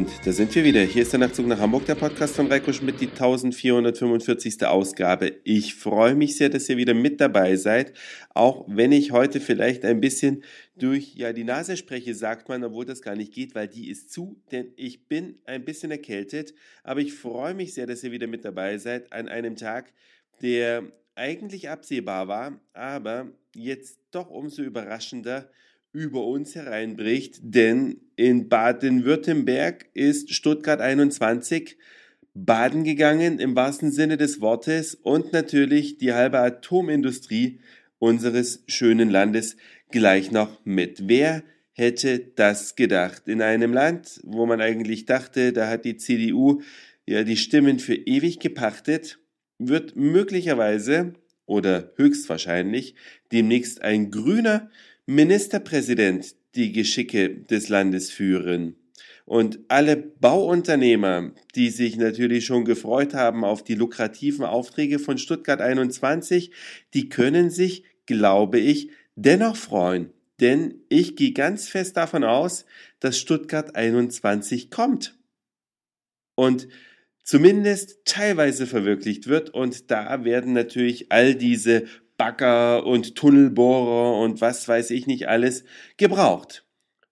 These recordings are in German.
Und da sind wir wieder. Hier ist der Nachtzug nach Hamburg, der Podcast von Reiko Schmidt, die 1445. Ausgabe. Ich freue mich sehr, dass ihr wieder mit dabei seid. Auch wenn ich heute vielleicht ein bisschen durch ja, die Nase spreche, sagt man, obwohl das gar nicht geht, weil die ist zu, denn ich bin ein bisschen erkältet. Aber ich freue mich sehr, dass ihr wieder mit dabei seid an einem Tag, der eigentlich absehbar war, aber jetzt doch umso überraschender über uns hereinbricht, denn in Baden-Württemberg ist Stuttgart 21 baden gegangen im wahrsten Sinne des Wortes und natürlich die halbe Atomindustrie unseres schönen Landes gleich noch mit. Wer hätte das gedacht? In einem Land, wo man eigentlich dachte, da hat die CDU ja die Stimmen für ewig gepachtet, wird möglicherweise oder höchstwahrscheinlich demnächst ein grüner Ministerpräsident die Geschicke des Landes führen. Und alle Bauunternehmer, die sich natürlich schon gefreut haben auf die lukrativen Aufträge von Stuttgart 21, die können sich, glaube ich, dennoch freuen. Denn ich gehe ganz fest davon aus, dass Stuttgart 21 kommt. Und zumindest teilweise verwirklicht wird. Und da werden natürlich all diese Bagger und Tunnelbohrer und was weiß ich nicht alles gebraucht.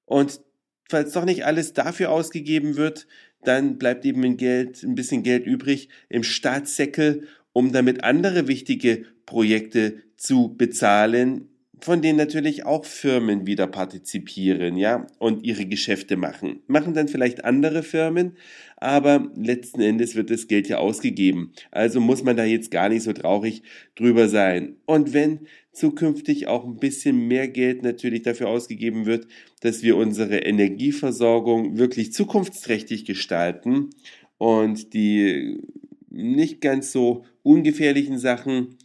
Und falls doch nicht alles dafür ausgegeben wird, dann bleibt eben ein, Geld, ein bisschen Geld übrig im Staatssäckel, um damit andere wichtige Projekte zu bezahlen, von denen natürlich auch Firmen wieder partizipieren, ja, und ihre Geschäfte machen. Machen dann vielleicht andere Firmen, aber letzten Endes wird das Geld ja ausgegeben. Also muss man da jetzt gar nicht so traurig drüber sein. Und wenn zukünftig auch ein bisschen mehr Geld natürlich dafür ausgegeben wird, dass wir unsere Energieversorgung wirklich zukunftsträchtig gestalten und die nicht ganz so ungefährlichen Sachen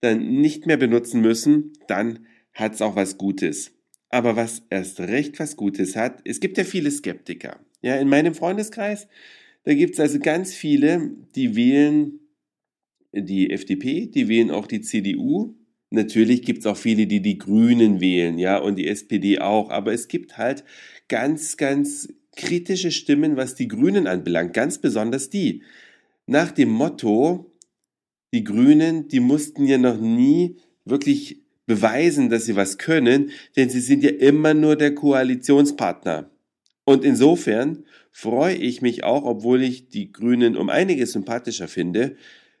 dann nicht mehr benutzen müssen, dann hat's auch was Gutes. Aber was erst recht was Gutes hat, es gibt ja viele Skeptiker. Ja, in meinem Freundeskreis, da gibt's also ganz viele, die wählen die FDP, die wählen auch die CDU. Natürlich gibt's auch viele, die die Grünen wählen, ja, und die SPD auch. Aber es gibt halt ganz, ganz kritische Stimmen, was die Grünen anbelangt. Ganz besonders die. Nach dem Motto, die Grünen, die mussten ja noch nie wirklich beweisen, dass sie was können, denn sie sind ja immer nur der Koalitionspartner. Und insofern freue ich mich auch, obwohl ich die Grünen um einiges sympathischer finde,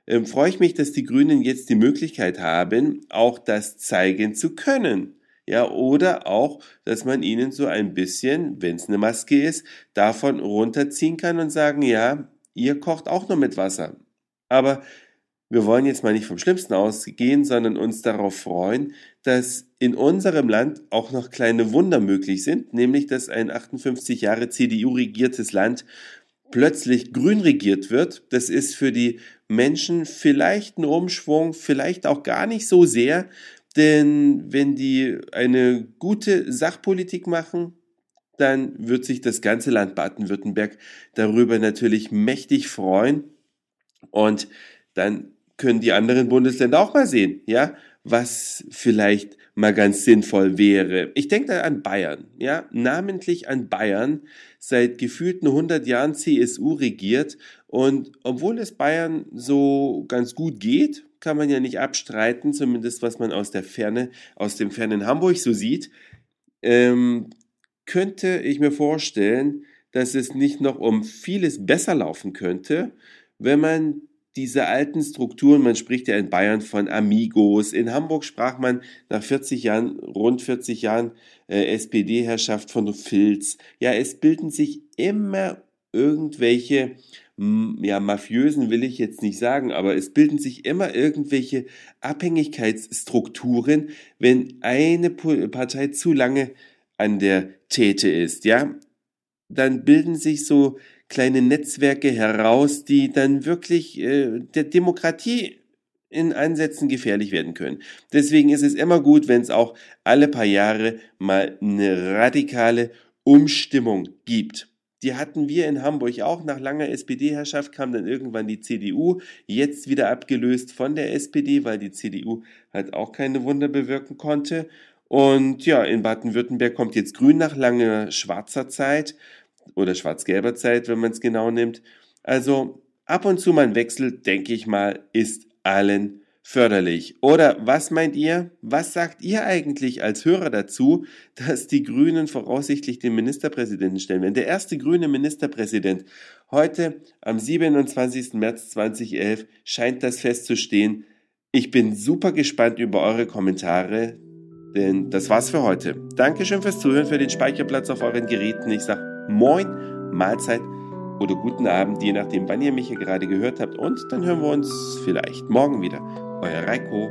äh, freue ich mich, dass die Grünen jetzt die Möglichkeit haben, auch das zeigen zu können. Ja, oder auch, dass man ihnen so ein bisschen, wenn es eine Maske ist, davon runterziehen kann und sagen, ja, ihr kocht auch nur mit Wasser. Aber wir wollen jetzt mal nicht vom Schlimmsten ausgehen, sondern uns darauf freuen, dass in unserem Land auch noch kleine Wunder möglich sind, nämlich dass ein 58 Jahre CDU regiertes Land plötzlich grün regiert wird. Das ist für die Menschen vielleicht ein Umschwung, vielleicht auch gar nicht so sehr, denn wenn die eine gute Sachpolitik machen, dann wird sich das ganze Land Baden-Württemberg darüber natürlich mächtig freuen. Und dann können die anderen Bundesländer auch mal sehen, ja, was vielleicht mal ganz sinnvoll wäre. Ich denke da an Bayern, ja, namentlich an Bayern, seit gefühlten 100 Jahren CSU regiert. Und obwohl es Bayern so ganz gut geht, kann man ja nicht abstreiten, zumindest was man aus der Ferne, aus dem fernen Hamburg so sieht, ähm, könnte ich mir vorstellen, dass es nicht noch um vieles besser laufen könnte, wenn man diese alten Strukturen, man spricht ja in Bayern von Amigos, in Hamburg sprach man nach 40 Jahren, rund 40 Jahren äh, SPD-Herrschaft von Filz. Ja, es bilden sich immer irgendwelche, ja, mafiösen will ich jetzt nicht sagen, aber es bilden sich immer irgendwelche Abhängigkeitsstrukturen, wenn eine Partei zu lange an der Täte ist, ja. Dann bilden sich so kleine Netzwerke heraus, die dann wirklich äh, der Demokratie in Ansätzen gefährlich werden können. Deswegen ist es immer gut, wenn es auch alle paar Jahre mal eine radikale Umstimmung gibt. Die hatten wir in Hamburg auch. Nach langer SPD-Herrschaft kam dann irgendwann die CDU, jetzt wieder abgelöst von der SPD, weil die CDU halt auch keine Wunder bewirken konnte. Und ja, in Baden-Württemberg kommt jetzt Grün nach langer schwarzer Zeit oder schwarz-gelber Zeit, wenn man es genau nimmt. Also ab und zu mal ein Wechsel, denke ich mal, ist allen förderlich. Oder was meint ihr? Was sagt ihr eigentlich als Hörer dazu, dass die Grünen voraussichtlich den Ministerpräsidenten stellen? Wenn der erste grüne Ministerpräsident heute am 27. März 2011 scheint das festzustehen. Ich bin super gespannt über eure Kommentare, denn das war's für heute. Dankeschön fürs Zuhören, für den Speicherplatz auf euren Geräten. Ich sag Moin, Mahlzeit oder guten Abend, je nachdem, wann ihr mich hier gerade gehört habt. Und dann hören wir uns vielleicht morgen wieder. Euer Reiko.